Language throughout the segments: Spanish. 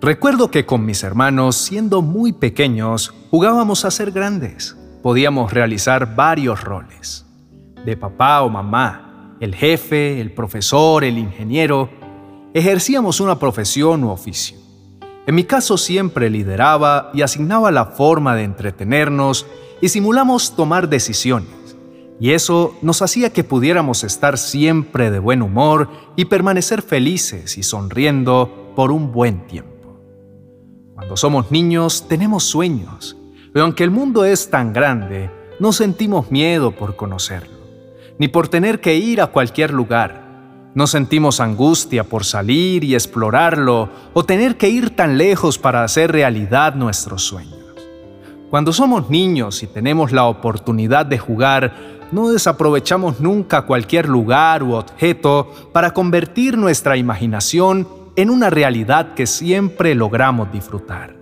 Recuerdo que con mis hermanos, siendo muy pequeños, jugábamos a ser grandes. Podíamos realizar varios roles. De papá o mamá, el jefe, el profesor, el ingeniero. Ejercíamos una profesión u oficio. En mi caso siempre lideraba y asignaba la forma de entretenernos y simulamos tomar decisiones. Y eso nos hacía que pudiéramos estar siempre de buen humor y permanecer felices y sonriendo por un buen tiempo. Cuando somos niños tenemos sueños, pero aunque el mundo es tan grande, no sentimos miedo por conocerlo, ni por tener que ir a cualquier lugar. No sentimos angustia por salir y explorarlo o tener que ir tan lejos para hacer realidad nuestros sueños. Cuando somos niños y tenemos la oportunidad de jugar, no desaprovechamos nunca cualquier lugar u objeto para convertir nuestra imaginación en una realidad que siempre logramos disfrutar.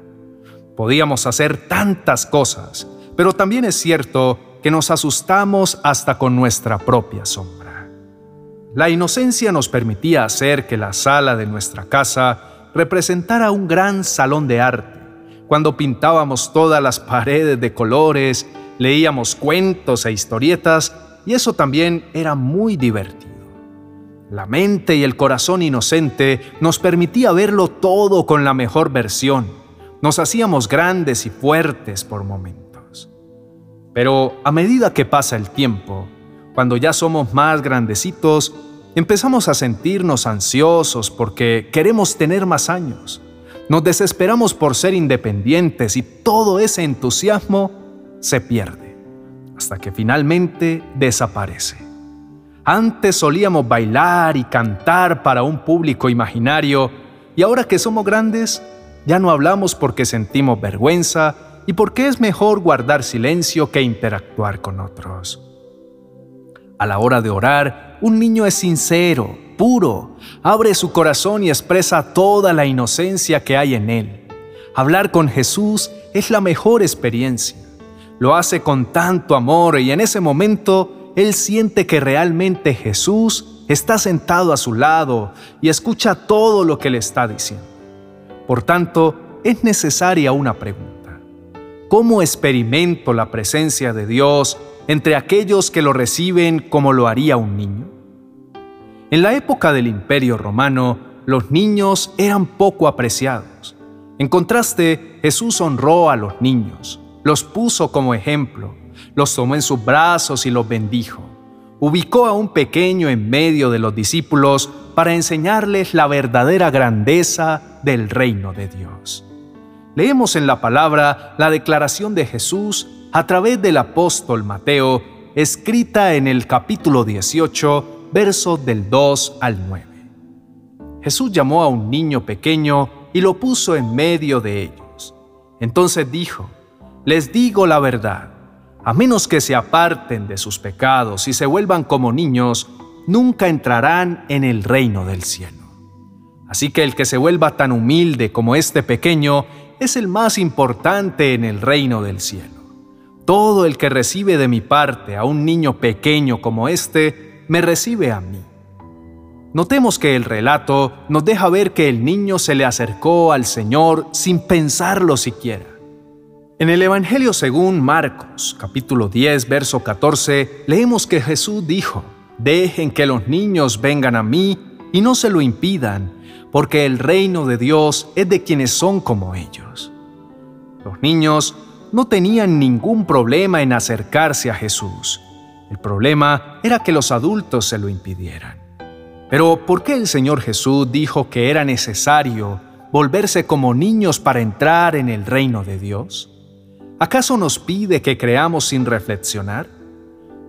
Podíamos hacer tantas cosas, pero también es cierto que nos asustamos hasta con nuestra propia sombra. La inocencia nos permitía hacer que la sala de nuestra casa representara un gran salón de arte, cuando pintábamos todas las paredes de colores, leíamos cuentos e historietas, y eso también era muy divertido. La mente y el corazón inocente nos permitía verlo todo con la mejor versión. Nos hacíamos grandes y fuertes por momentos. Pero a medida que pasa el tiempo, cuando ya somos más grandecitos, empezamos a sentirnos ansiosos porque queremos tener más años. Nos desesperamos por ser independientes y todo ese entusiasmo se pierde, hasta que finalmente desaparece. Antes solíamos bailar y cantar para un público imaginario y ahora que somos grandes, ya no hablamos porque sentimos vergüenza y porque es mejor guardar silencio que interactuar con otros. A la hora de orar, un niño es sincero, puro, abre su corazón y expresa toda la inocencia que hay en él. Hablar con Jesús es la mejor experiencia. Lo hace con tanto amor y en ese momento él siente que realmente Jesús está sentado a su lado y escucha todo lo que le está diciendo. Por tanto, es necesaria una pregunta. ¿Cómo experimento la presencia de Dios entre aquellos que lo reciben como lo haría un niño? En la época del Imperio Romano, los niños eran poco apreciados. En contraste, Jesús honró a los niños, los puso como ejemplo los tomó en sus brazos y los bendijo. Ubicó a un pequeño en medio de los discípulos para enseñarles la verdadera grandeza del reino de Dios. Leemos en la palabra la declaración de Jesús a través del apóstol Mateo, escrita en el capítulo 18, versos del 2 al 9. Jesús llamó a un niño pequeño y lo puso en medio de ellos. Entonces dijo, les digo la verdad a menos que se aparten de sus pecados y se vuelvan como niños, nunca entrarán en el reino del cielo. Así que el que se vuelva tan humilde como este pequeño es el más importante en el reino del cielo. Todo el que recibe de mi parte a un niño pequeño como este, me recibe a mí. Notemos que el relato nos deja ver que el niño se le acercó al Señor sin pensarlo siquiera. En el Evangelio según Marcos, capítulo 10, verso 14, leemos que Jesús dijo, Dejen que los niños vengan a mí y no se lo impidan, porque el reino de Dios es de quienes son como ellos. Los niños no tenían ningún problema en acercarse a Jesús. El problema era que los adultos se lo impidieran. Pero ¿por qué el Señor Jesús dijo que era necesario volverse como niños para entrar en el reino de Dios? ¿Acaso nos pide que creamos sin reflexionar?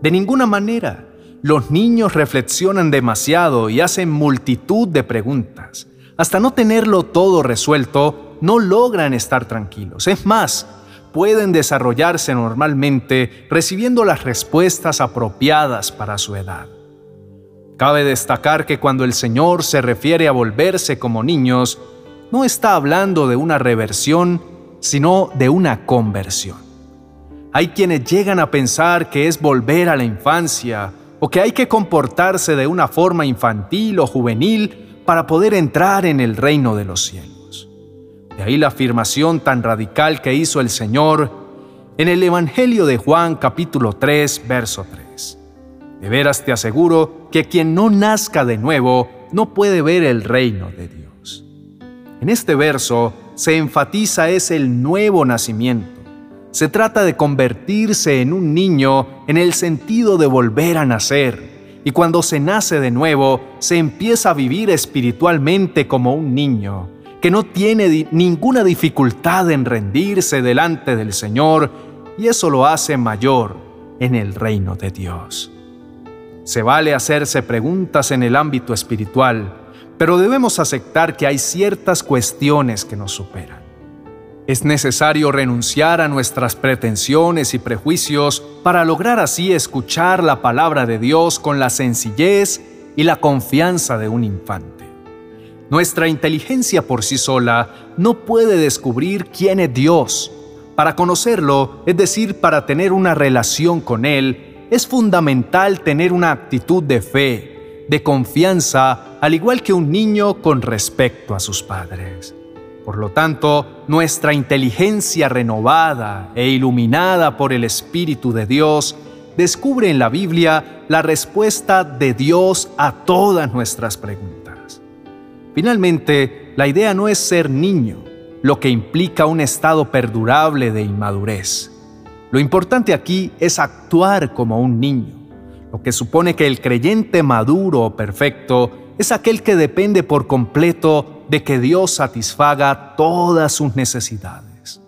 De ninguna manera. Los niños reflexionan demasiado y hacen multitud de preguntas. Hasta no tenerlo todo resuelto, no logran estar tranquilos. Es más, pueden desarrollarse normalmente recibiendo las respuestas apropiadas para su edad. Cabe destacar que cuando el Señor se refiere a volverse como niños, no está hablando de una reversión sino de una conversión. Hay quienes llegan a pensar que es volver a la infancia o que hay que comportarse de una forma infantil o juvenil para poder entrar en el reino de los cielos. De ahí la afirmación tan radical que hizo el Señor en el Evangelio de Juan capítulo 3, verso 3. De veras te aseguro que quien no nazca de nuevo no puede ver el reino de Dios. En este verso se enfatiza es el nuevo nacimiento. Se trata de convertirse en un niño en el sentido de volver a nacer. Y cuando se nace de nuevo, se empieza a vivir espiritualmente como un niño, que no tiene ninguna dificultad en rendirse delante del Señor, y eso lo hace mayor en el reino de Dios. Se vale hacerse preguntas en el ámbito espiritual, pero debemos aceptar que hay ciertas cuestiones que nos superan. Es necesario renunciar a nuestras pretensiones y prejuicios para lograr así escuchar la palabra de Dios con la sencillez y la confianza de un infante. Nuestra inteligencia por sí sola no puede descubrir quién es Dios. Para conocerlo, es decir, para tener una relación con Él, es fundamental tener una actitud de fe, de confianza, al igual que un niño con respecto a sus padres. Por lo tanto, nuestra inteligencia renovada e iluminada por el Espíritu de Dios descubre en la Biblia la respuesta de Dios a todas nuestras preguntas. Finalmente, la idea no es ser niño, lo que implica un estado perdurable de inmadurez. Lo importante aquí es actuar como un niño, lo que supone que el creyente maduro o perfecto es aquel que depende por completo de que Dios satisfaga todas sus necesidades.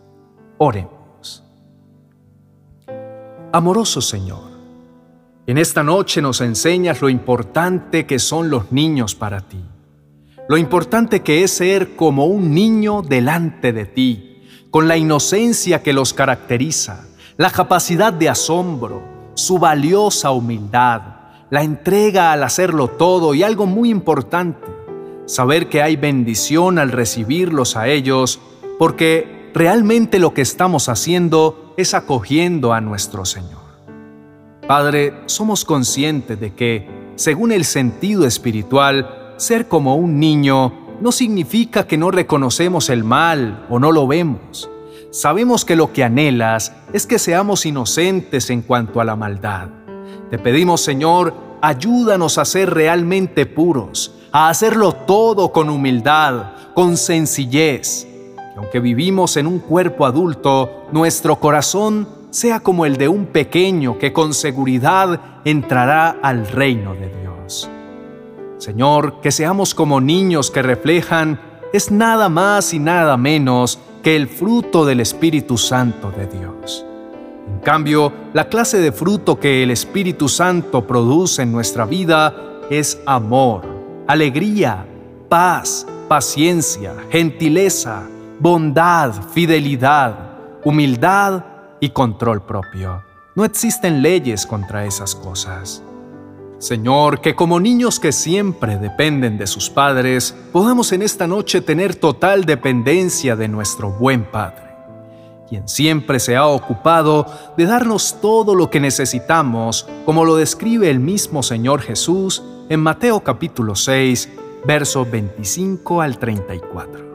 Oremos. Amoroso Señor, en esta noche nos enseñas lo importante que son los niños para ti, lo importante que es ser como un niño delante de ti, con la inocencia que los caracteriza, la capacidad de asombro, su valiosa humildad, la entrega al hacerlo todo y algo muy importante, saber que hay bendición al recibirlos a ellos, porque realmente lo que estamos haciendo es acogiendo a nuestro Señor. Padre, somos conscientes de que, según el sentido espiritual, ser como un niño no significa que no reconocemos el mal o no lo vemos sabemos que lo que anhelas es que seamos inocentes en cuanto a la maldad. Te pedimos, Señor, ayúdanos a ser realmente puros, a hacerlo todo con humildad, con sencillez. Que aunque vivimos en un cuerpo adulto, nuestro corazón sea como el de un pequeño que con seguridad entrará al reino de Dios. Señor, que seamos como niños que reflejan es nada más y nada menos que el fruto del Espíritu Santo de Dios. En cambio, la clase de fruto que el Espíritu Santo produce en nuestra vida es amor, alegría, paz, paciencia, gentileza, bondad, fidelidad, humildad y control propio. No existen leyes contra esas cosas. Señor, que como niños que siempre dependen de sus padres, podamos en esta noche tener total dependencia de nuestro buen Padre, quien siempre se ha ocupado de darnos todo lo que necesitamos, como lo describe el mismo Señor Jesús en Mateo capítulo 6, versos 25 al 34.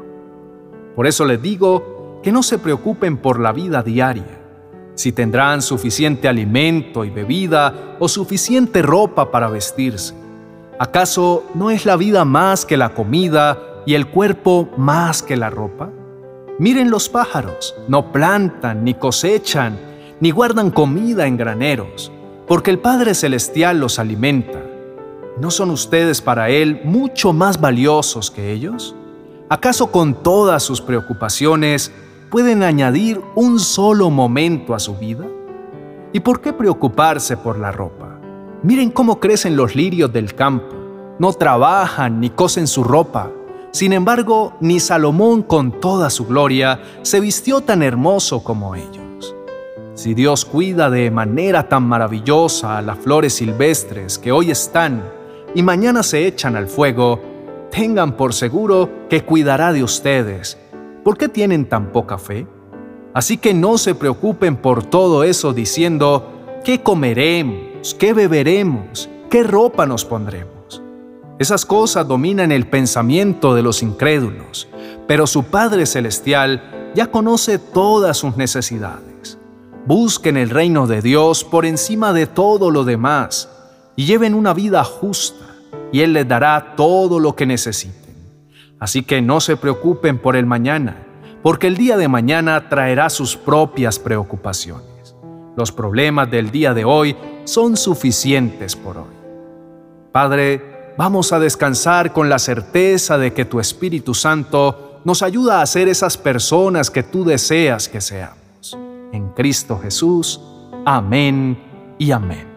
Por eso les digo que no se preocupen por la vida diaria si tendrán suficiente alimento y bebida o suficiente ropa para vestirse. ¿Acaso no es la vida más que la comida y el cuerpo más que la ropa? Miren los pájaros, no plantan, ni cosechan, ni guardan comida en graneros, porque el Padre Celestial los alimenta. ¿No son ustedes para Él mucho más valiosos que ellos? ¿Acaso con todas sus preocupaciones pueden añadir un solo momento a su vida? ¿Y por qué preocuparse por la ropa? Miren cómo crecen los lirios del campo. No trabajan ni cosen su ropa. Sin embargo, ni Salomón con toda su gloria se vistió tan hermoso como ellos. Si Dios cuida de manera tan maravillosa a las flores silvestres que hoy están y mañana se echan al fuego, tengan por seguro que cuidará de ustedes ¿Por qué tienen tan poca fe? Así que no se preocupen por todo eso diciendo, ¿qué comeremos? ¿Qué beberemos? ¿Qué ropa nos pondremos? Esas cosas dominan el pensamiento de los incrédulos, pero su Padre Celestial ya conoce todas sus necesidades. Busquen el reino de Dios por encima de todo lo demás y lleven una vida justa, y Él les dará todo lo que necesiten. Así que no se preocupen por el mañana, porque el día de mañana traerá sus propias preocupaciones. Los problemas del día de hoy son suficientes por hoy. Padre, vamos a descansar con la certeza de que tu Espíritu Santo nos ayuda a ser esas personas que tú deseas que seamos. En Cristo Jesús. Amén y amén.